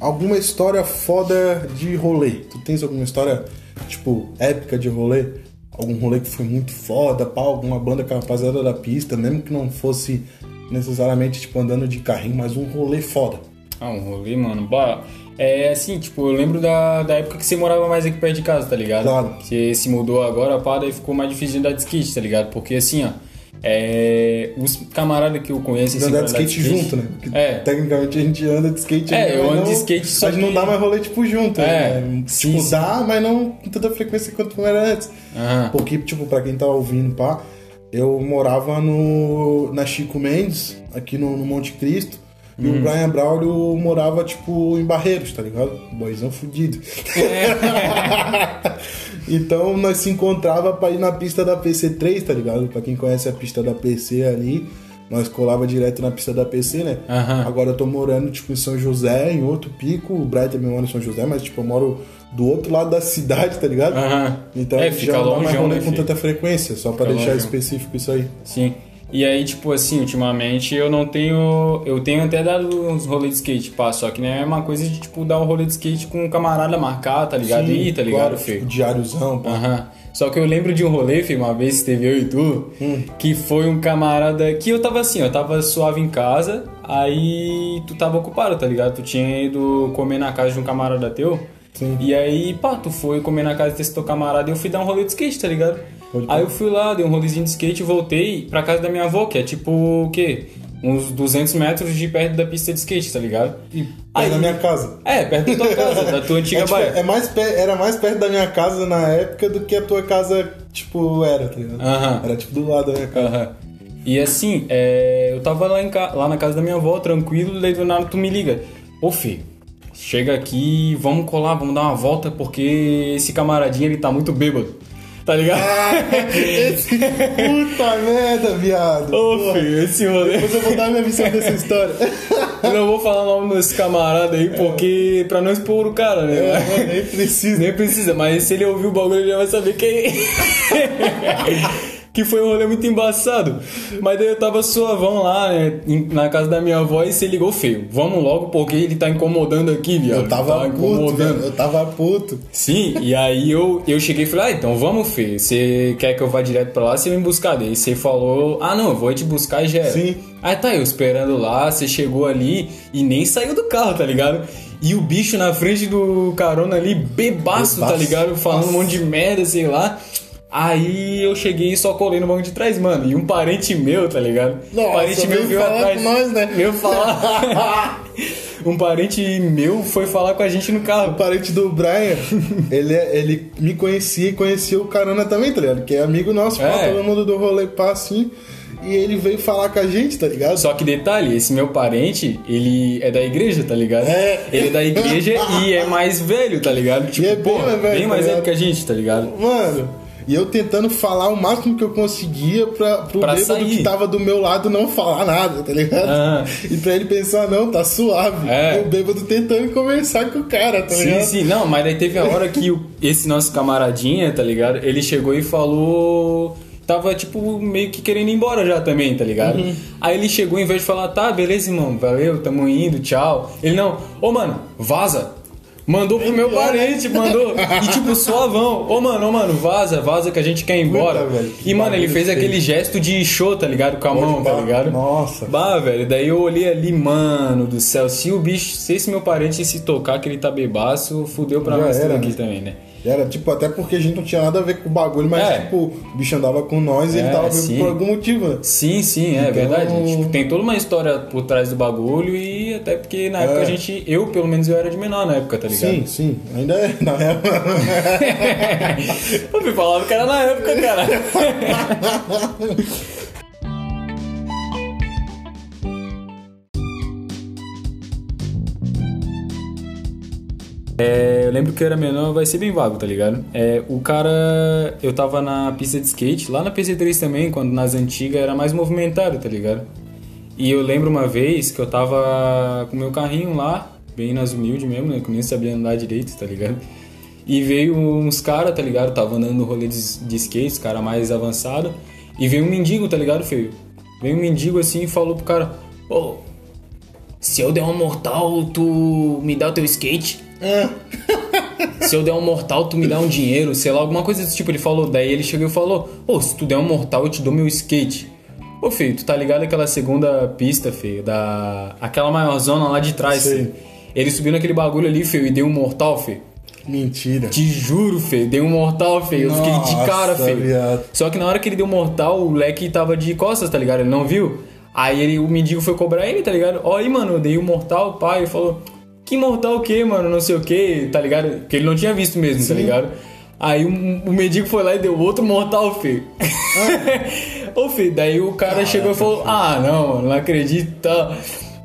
alguma história foda de rolê? Tu tens alguma história, tipo, épica de rolê? Algum rolê que foi muito foda, pá, alguma banda com a rapaziada da pista, mesmo que não fosse necessariamente, tipo, andando de carrinho, mas um rolê foda. Ah, um rolê, mano. Bah, é assim, tipo, eu lembro da, da época que você morava mais aqui perto de casa, tá ligado? Claro. Que se mudou agora, pá, daí ficou mais difícil de andar de skate, tá ligado? Porque assim, ó, é, os camaradas que eu conheço... assim, andar de pra skate junto, né? Porque É. tecnicamente a gente anda de skate É, ainda, eu ando de não- skate, só Mas não que- dá mais rolê, tipo, junto. É, né? sim, Tipo, sim. dá, mas não com tanta frequência quanto era antes. Aham. Porque, tipo, pra quem tá ouvindo, pá, eu morava no, na Chico Mendes, aqui no, no Monte Cristo. E Hum. o Brian Braulio morava, tipo, em Barreiros, tá ligado? Boizão fudido. então nós se encontrava pra ir na pista da PC3, tá ligado? Pra quem conhece a pista da PC ali, nós colava direto na pista da PC, né? Aham. Agora eu tô morando, tipo, em São José, em outro pico. O Brian também mora em São José, mas, tipo, eu moro do outro lado da cidade, tá ligado? Aham. Então é, já fica não dá mais rolê né, com filho? tanta frequência, só pra Fica deixar longeão. específico isso aí. Sim. E aí, tipo assim, ultimamente eu não tenho. Eu tenho até dado uns rolês de skate, pá, só que não é a mesma coisa de, tipo, dar um rolê de skate com um camarada marcar, tá ligado? Sim, Ih, tá ligado, claro, filho? Tipo, diáriozão, pá. Aham. Só que eu lembro de um rolê, filho, uma vez teve eu e tu, Hum. que foi um camarada que eu tava assim, eu tava suave em casa, aí tu tava ocupado, tá ligado? Tu tinha ido comer na casa de um camarada teu. Sim. E aí, pá, tu foi comer na casa desse teu camarada e eu fui dar um rolê de skate, tá ligado? Aí eu fui lá, dei um rolezinho de skate e voltei pra casa da minha avó, que é tipo o quê? Uns 200 metros de perto da pista de skate, tá ligado? E aí, Aí- na minha casa. É, perto da tua casa, da tua antiga É, tipo, baia. é mais era mais perto da minha casa na época do que a tua casa, tipo, era, tá ligado? Aham. Era tipo do lado da minha casa. Aham. E assim, é, eu tava lá, em lá na casa da minha avó, tranquilo, daí do nada tu me liga. Ô, filho, chega aqui, vamos colar, vamos dar uma volta, porque esse camaradinho, ele tá muito bêbado. Tá ligado? Esse, puta merda, viado. Ô, Porra. filho, esse rolê... Depois eu vou dar minha visão dessa história. Eu não vou falar o nome desse camarada aí, porque... Pra não expor o cara, né? É, nem precisa. Nem precisa, mas se ele ouvir o bagulho, ele já vai saber quem é. Que foi um rolê muito embaçado. Mas daí eu tava suavão lá, né, na casa da minha avó e você ligou feio. Vamos logo porque ele tá incomodando aqui, viado. Eu tava tá puto, velho, eu tava puto. Sim, e aí eu, eu cheguei e falei, ah, então vamos, Fê. Você quer que eu vá direto pra lá? Você me buscar. Daí você falou, ah, não, eu vou te buscar e já era. Sim. Aí tá, eu esperando lá, você chegou ali e nem saiu do carro, tá ligado? E o bicho na frente do carona ali, bebaço, tá Bebaço. ligado? Falando um monte de merda, sei lá. Aí eu cheguei e só colei no banco de trás, mano. E um parente meu, tá ligado? Nossa, um parente meu veio atrás. com nós, né? Veio falar. um parente meu foi falar com a gente no carro. O parente do Brian, ele, é- ele me conhecia e conhecia o Carona também, tá ligado? Que é amigo nosso, É. todo mundo do rolê pá assim. E ele veio falar com a gente, tá ligado? Só que detalhe, esse meu parente, ele é da igreja, tá ligado? É. Ele é da igreja e é mais velho, tá ligado? Tipo, é bem pô, mais velho, bem tá mais velho que a gente, tá ligado? Mano, e eu tentando falar o máximo que eu conseguia pra, pro Pra bêbado sair. que tava do meu lado não falar nada, tá ligado? Ah. E pra ele pensar, não, tá suave. É. O bêbado tentando conversar com o cara, tá Sim, ligado? sim, não, mas daí teve a hora que o- esse nosso camaradinha, tá ligado? Ele chegou e falou. Tava, tipo, meio que querendo ir embora já também, tá ligado? Uhum. Aí ele chegou, em vez de falar, tá, beleza, irmão, valeu, tamo indo, tchau. Ele não, ô mano, vaza. Mandou pro meu parente, mandou. E tipo, suavão. Ô mano, ô mano, vaza, vaza que a gente quer ir embora. Puta, velho, e mano, ele fez feio. aquele gesto de show, tá ligado? Com a mão, tá ligado? Nossa. Bah, velho, daí eu olhei ali, mano do céu, se o bicho, se esse meu parente se tocar que ele tá bebaço, fudeu pra Já nós era, tudo aqui né? também, né? Era, tipo, até porque a gente não tinha nada a ver com o bagulho, mas, É. tipo, o bicho andava com nós e ele É, tava bêbado sim. por algum motivo, né? Sim, sim, é Então- verdade. Tipo, tem toda uma história por trás do bagulho e até porque na época É. a gente, eu pelo menos eu era de menor na época, tá ligado? Sim, sim. Ainda é, na real. eu me falava que era na época, cara. É, eu lembro que eu era menor, vai ser bem vago, tá ligado? É, o cara. Eu tava na pista de skate, lá na PC3 também, quando nas antigas era mais movimentado, tá ligado? E eu lembro uma vez que eu tava com meu carrinho lá, bem nas humildes mesmo, né? Que eu nem sabia andar direito, tá ligado? E veio uns caras, tá ligado? Tava andando no rolê de, de skate, os cara mais avançado. E veio um mendigo, tá ligado, feio? Veio um mendigo assim e falou pro cara: Ô, se eu der um mortal, tu me dá o teu skate? Se eu der um mortal, tu me dá um dinheiro, sei lá, alguma coisa desse tipo. Ele falou, daí ele chegou e falou: Ô, se tu der um mortal, eu te dou meu skate. Ô, filho, tu tá ligado aquela segunda pista, filho, da. aquela maiorzona lá de trás, Sei. filho? Ele subiu naquele bagulho ali, filho, e deu um mortal, filho. Mentira. Te juro, feio, dei um mortal, feio. Eu fiquei de Nossa, cara, feio. viado. Só que na hora que ele deu mortal, o leque tava de costas, tá ligado? Ele não viu. Aí ele, o mendigo foi cobrar ele, tá ligado? Ó, aí, mano, eu dei um mortal, pai. Ele falou, que mortal o quê, mano? Não sei o quê, tá ligado? Porque ele não tinha visto mesmo, tá ligado? Aí o, o mendigo foi lá e deu outro mortal, feio. Ô, filho, daí o cara chegou e falou, ah, não, mano, não acredito, tá.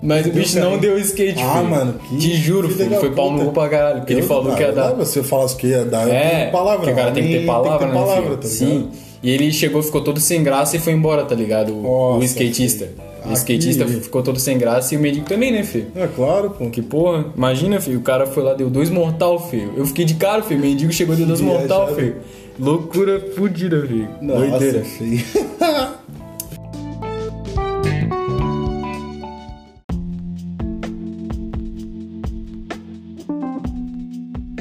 Mas o bicho não deu skate, Ah, filho. mano, que Te juro, filho filho. Foi pau no puta. cu pra caralho. Porque ele falou ah, que ia dar. Você falasse que ia dar, É, palavra. o cara tem que ter palavra, tem que ter né, palavra, filho? tá Sim. E ele chegou, ficou todo sem graça e foi embora, tá ligado? O, o Nossa, skatista. filho. O skatista ficou todo sem graça e o mendigo também, né, filho? É claro, pô. Que porra, imagina, filho, o cara foi lá, deu dois mortal, filho. Eu fiquei de cara, filho, o mendigo chegou e deu dois Que mortal, viajado. filho. Loucura fodida, filho. Doideira. Nossa, feio.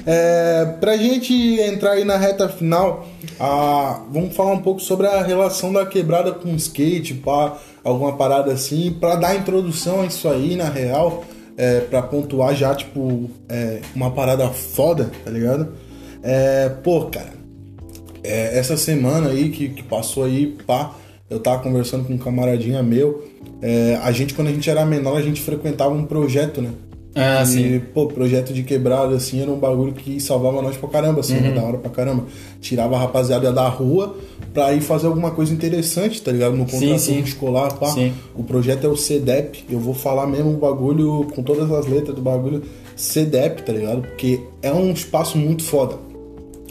É, pra gente entrar aí na reta final, ah, vamos falar um pouco sobre a relação da quebrada com o skate, pá, alguma parada assim, pra dar introdução a isso aí, na real, é, pra pontuar já, tipo, é, uma parada foda, tá ligado? É, pô, cara, é, essa semana aí que, que passou aí, pá, eu tava conversando com um camaradinha meu. é, a gente, quando a gente era menor, a gente frequentava um projeto, né? Ah, e, sim. pô, projeto de quebrada, assim, era um bagulho que salvava nós pra caramba, assim, Uhum. da hora pra caramba. Tirava a rapaziada da rua pra ir fazer alguma coisa interessante, tá ligado? No contraturno sim. escolar, pá. Sim. O projeto é o CEDEP, eu vou falar mesmo o bagulho, com todas as letras do bagulho, CEDEP, tá ligado? Porque é um espaço muito foda.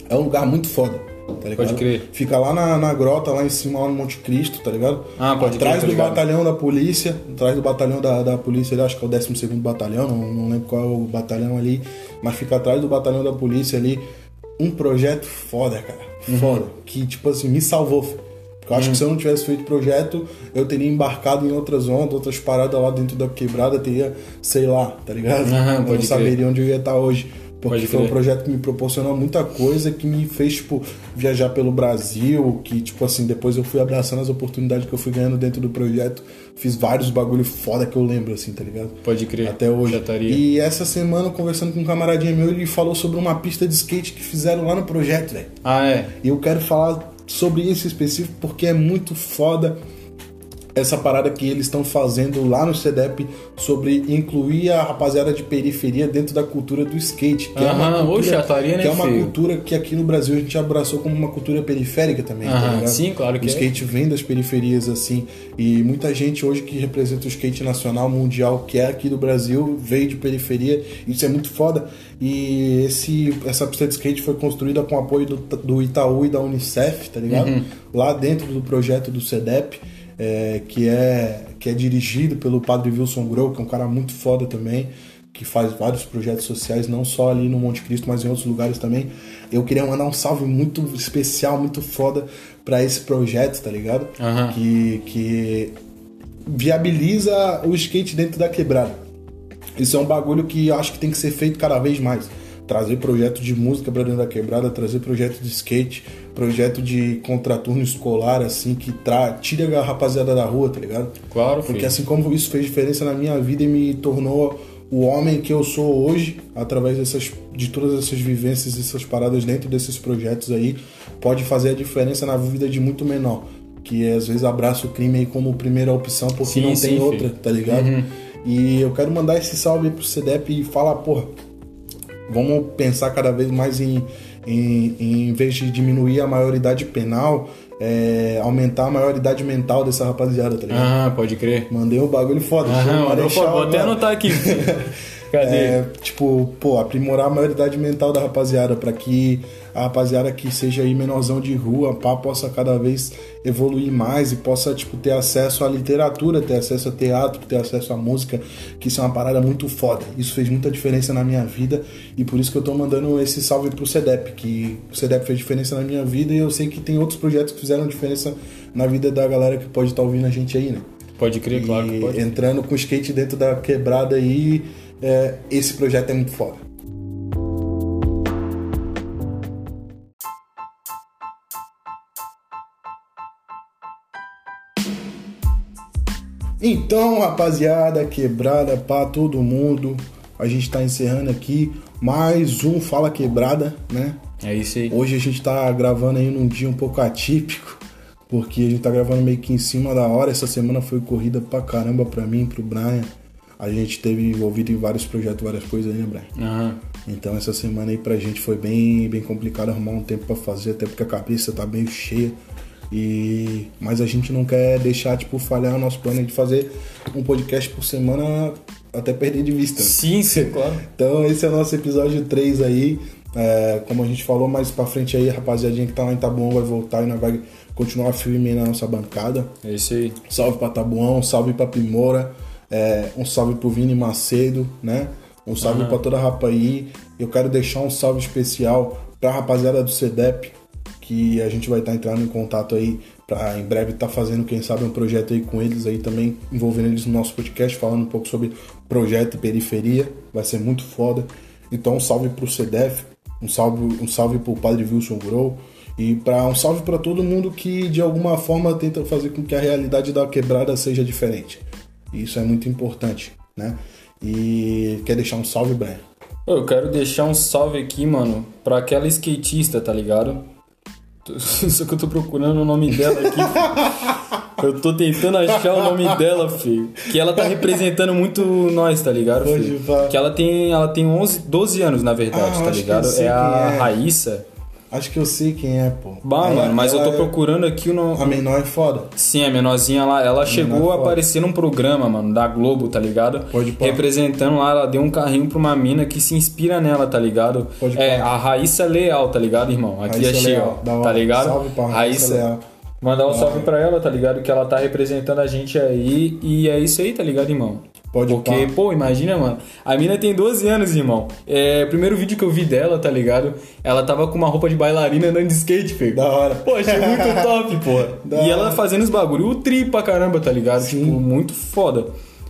É um lugar muito foda. Tá ligado? Pode crer. Fica lá na, na grota, lá em cima, lá no Monte Cristo, tá ligado? Ah, pode crer, Atrás tô do batalhão da polícia, atrás do batalhão da, da polícia, ali, acho que é o 12 batalhão, não, não lembro qual é o batalhão ali, mas fica atrás do batalhão da polícia ali. Um projeto foda, cara. Uhum. Foda. Que, tipo assim, me salvou. Porque Eu acho que se eu não tivesse feito projeto, eu teria embarcado em outras ondas, outras paradas lá dentro da quebrada, teria, sei lá, tá ligado? Aham, eu não saberia onde eu ia estar hoje. Porque foi um projeto que me proporcionou muita coisa, que me fez, tipo, viajar pelo Brasil, que, tipo assim, depois eu fui abraçando as oportunidades que eu fui ganhando dentro do projeto. Fiz vários bagulho foda que eu lembro, assim, tá ligado? Pode crer. Até hoje. E essa semana, conversando com um camaradinho meu, ele falou sobre uma pista de skate que fizeram lá no projeto, velho. Ah, é. E eu quero falar sobre isso específico porque é muito foda essa parada que eles estão fazendo lá no CEDEP sobre incluir a rapaziada de periferia dentro da cultura do skate. Que é uma cultura, oxe, estaria, né, que é uma cultura que aqui no Brasil a gente abraçou como uma cultura periférica também. tá Aham, ligado? sim, claro que o é. skate vem das periferias assim. E muita gente hoje que representa o skate nacional, mundial, que é aqui do Brasil, veio de periferia. Isso é muito foda. E esse, essa pista de skate foi construída com apoio do, do Itaú e da Unicef, tá ligado? Uhum. Lá dentro do projeto do CEDEP. É, que, é, que é dirigido pelo padre Wilson Grow, que é um cara muito foda também, que faz vários projetos sociais, não só ali no Monte Cristo, mas em outros lugares também. Eu queria mandar um salve muito especial, muito foda pra esse projeto, tá ligado? Aham. Que, que viabiliza o skate dentro da quebrada. Isso é um bagulho que eu acho que tem que ser feito cada vez mais. Trazer projeto de música pra dentro da quebrada, trazer projeto de skate, projeto de contraturno escolar, assim, que tra tira a rapaziada da rua, tá ligado? Claro, Porque filho. assim como isso fez diferença na minha vida e me tornou o homem que eu sou hoje, através dessas, de todas essas vivências, essas paradas dentro desses projetos aí, pode fazer a diferença na vida de muito menor. Que às vezes abraça o crime aí como primeira opção, porque Sim, não sim, tem filho. outra, tá ligado? E eu quero mandar esse salve aí pro CEDEP e falar, porra, vamos pensar cada vez mais em, em, em vez de diminuir a maioridade penal, é, aumentar a maioridade mental dessa rapaziada, tá ligado? Aham, pode crer. Mandei um bagulho foda. Mandou, Marechal, pô, vou até anotar aqui. Cadê? É, tipo, pô, aprimorar a maioridade mental da rapaziada pra que a rapaziada que seja aí menorzão de rua, pá, possa cada vez evoluir mais e possa, tipo, ter acesso à literatura, ter acesso a teatro, ter acesso à música, que isso é uma parada muito foda. Isso fez muita diferença na minha vida e por isso que eu tô mandando esse salve pro CEDEP, que o CEDEP fez diferença na minha vida e eu sei que tem outros projetos que fizeram diferença na vida da galera que pode estar ouvindo a gente aí, né? Pode crer, claro que E pode. entrando com skate dentro da quebrada aí, é, esse projeto é muito foda. Então, rapaziada, quebrada pra todo mundo. A gente tá encerrando aqui mais um Fala Quebrada, né? É isso aí. Hoje a gente tá gravando aí num dia um pouco atípico, porque a gente tá gravando meio que em cima da hora. Essa semana foi corrida pra caramba pra mim, pro Brian. A gente teve envolvido em vários projetos, várias coisas aí, né, Brian? Aham. Então essa semana aí pra gente foi bem, bem complicado arrumar um tempo pra fazer, até porque a cabeça tá meio cheia. E mas a gente não quer deixar tipo falhar o nosso plano de fazer um podcast por semana até perder de vista. Sim, sim, claro. Então esse é o nosso episódio 3 aí. É, como a gente falou mais pra frente aí, a rapaziadinha que tá lá em Tabuão vai voltar e nós vai continuar firme aí na nossa bancada. É isso aí. Salve pra Tabuão, um salve pra Primora, é, um salve pro Vini Macedo, né? Um salve pra toda a rapa aí. Eu quero deixar um salve especial pra rapaziada do CEDEP, que a gente vai estar entrando em contato aí pra em breve estar fazendo, quem sabe, um projeto aí com eles aí também, envolvendo eles no nosso podcast, falando um pouco sobre projeto e periferia. Vai ser muito foda. Então, um salve pro CEDEF, um salve, um salve pro Padre Wilson Grow. E para um salve para todo mundo que de alguma forma tenta fazer com que a realidade da quebrada seja diferente. Isso é muito importante, né? E quer deixar um salve? Pô, Eu quero deixar um salve aqui, mano, pra aquela skatista, tá ligado? Só que eu tô procurando o nome dela aqui. Eu tô tentando achar o nome dela, filho. Que ela tá representando muito nós, tá ligado, filho? Que ela tem, ela tem 11, 12 anos, na verdade, Ah, tá ligado? É a é. Raíssa. Acho que eu sei quem é, pô. Bah, Ela- mano, mas eu tô é- procurando aqui o nome. A menor é foda. Sim, a menorzinha lá, ela chegou a foda. aparecer num programa, mano, da Globo, tá ligado? Pode pá. Representando lá, ela deu um carrinho pra uma mina que se inspira nela, tá ligado? Pode é, pá. a Raíssa Leal, tá ligado, irmão? Aqui Raíssa achei, Leal, hora. Tá ligado? Salve pra Raíssa Leal. Mandar um salve pra ela, tá ligado? Que ela tá representando a gente aí. E é isso aí, tá ligado, irmão? Pode Porque, pá. pô, imagina, mano. A mina tem 12 anos, irmão. É, o primeiro vídeo que eu vi dela, tá ligado? Ela tava com uma roupa de bailarina andando de skate, filho. Da hora. Pô, achei muito top, pô. Da e ela hora. fazendo os bagulho, o tri pra caramba, tá ligado? Sim. Tipo, muito foda.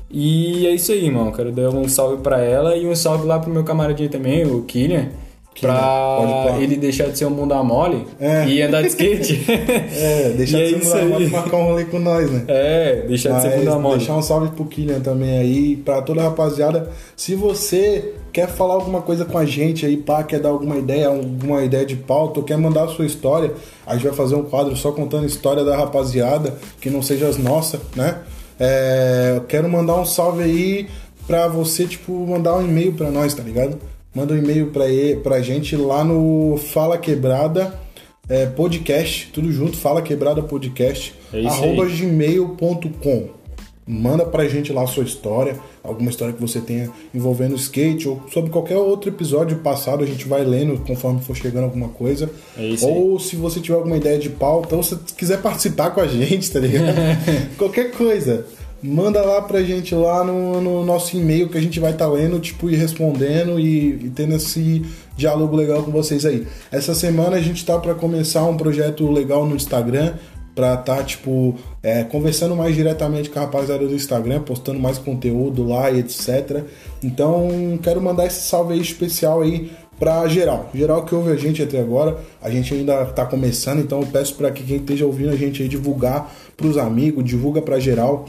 E é isso aí, irmão. Quero dar um salve pra ela e um salve lá pro meu camaradinho também, o Killian. Killian, Pra ele deixar de ser um bunda mole É. e andar de skate. É, deixar é de isso ser aí. moto e marcar um rolê com nós, né? É, deixar de ser Mas bunda mole. deixar um salve pro Killian também aí, pra toda a rapaziada. Se você quer falar alguma coisa com a gente aí, pá, quer dar alguma ideia, alguma ideia de pauta, ou quer mandar a sua história, a gente vai fazer um quadro só contando a história da rapaziada, que não seja as nossas, né? É, eu quero mandar um salve aí pra você, tipo, mandar um e-mail pra nós, tá ligado? Manda um e-mail pra, e- pra gente lá no Fala Quebrada é, Podcast, tudo junto, Fala Quebrada Podcast, É arroba gmail.com. Manda pra gente lá a sua história, alguma história que você tenha envolvendo skate ou sobre qualquer outro episódio passado, a gente vai lendo conforme for chegando alguma coisa. É ou se você tiver alguma ideia de pauta, ou se quiser participar com a gente, tá ligado? qualquer coisa. Manda lá pra gente lá no, no nosso e-mail que a gente vai estar lendo, tipo, e respondendo e, e tendo esse diálogo legal com vocês aí. Essa semana a gente tá pra começar um projeto legal no Instagram, pra tá, tipo, é, conversando mais diretamente com a rapaziada do Instagram, postando mais conteúdo lá e etc. Então, quero mandar esse salve aí especial aí pra geral. Geral que ouve a gente até agora. A gente ainda tá começando, então eu peço pra que quem esteja ouvindo a gente aí divulgar pros amigos, divulga pra geral.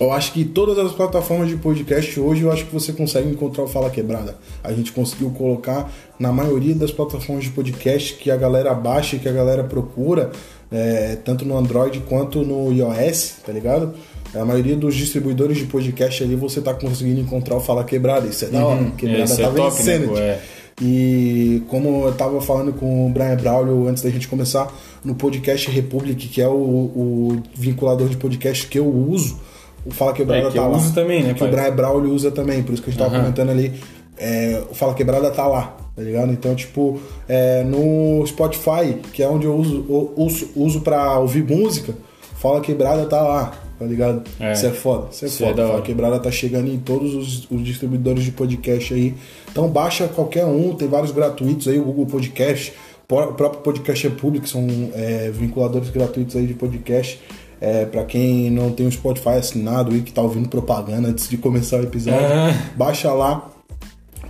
Eu acho que todas as plataformas de podcast hoje eu acho que você consegue encontrar o Fala Quebrada. A gente conseguiu colocar na maioria das plataformas de podcast que a galera baixa, que a galera procura, é, tanto no Android quanto no iOS, tá ligado? A maioria dos distribuidores de podcast ali você tá conseguindo encontrar o Fala Quebrada. Isso é da hora. Quebrada Isso é tá top, né, é. E como eu tava falando com o Brian Braulio antes da gente começar no podcast Republic, que é o, o vinculador de podcast que eu uso, o Fala Quebrada É, que tá eu lá. uso também, né, Que o pai? Brian Braulio usa também, por isso que a gente tava Aham. comentando ali. é, o Fala Quebrada tá lá, tá ligado? Então, tipo, é, no Spotify, que é onde eu uso, eu uso, uso pra ouvir música, Fala Quebrada tá lá, tá ligado? É. Isso é foda, isso é Isso é foda. da Fala. Quebrada tá chegando em todos os, os distribuidores de podcast aí. Então baixa qualquer um, tem vários gratuitos aí, o Google Podcast, o próprio Podcast é Público, são é, vinculadores gratuitos aí de podcast. É, para quem não tem o Spotify assinado aí, que tá ouvindo propaganda antes de começar o episódio, Ah. baixa lá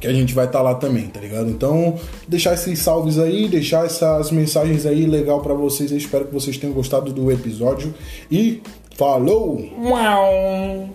que a gente vai estar lá também, tá ligado? Então, deixar esses salves aí, deixar essas mensagens aí legal pra vocês. Eu espero que vocês tenham gostado do episódio e falou! Uau!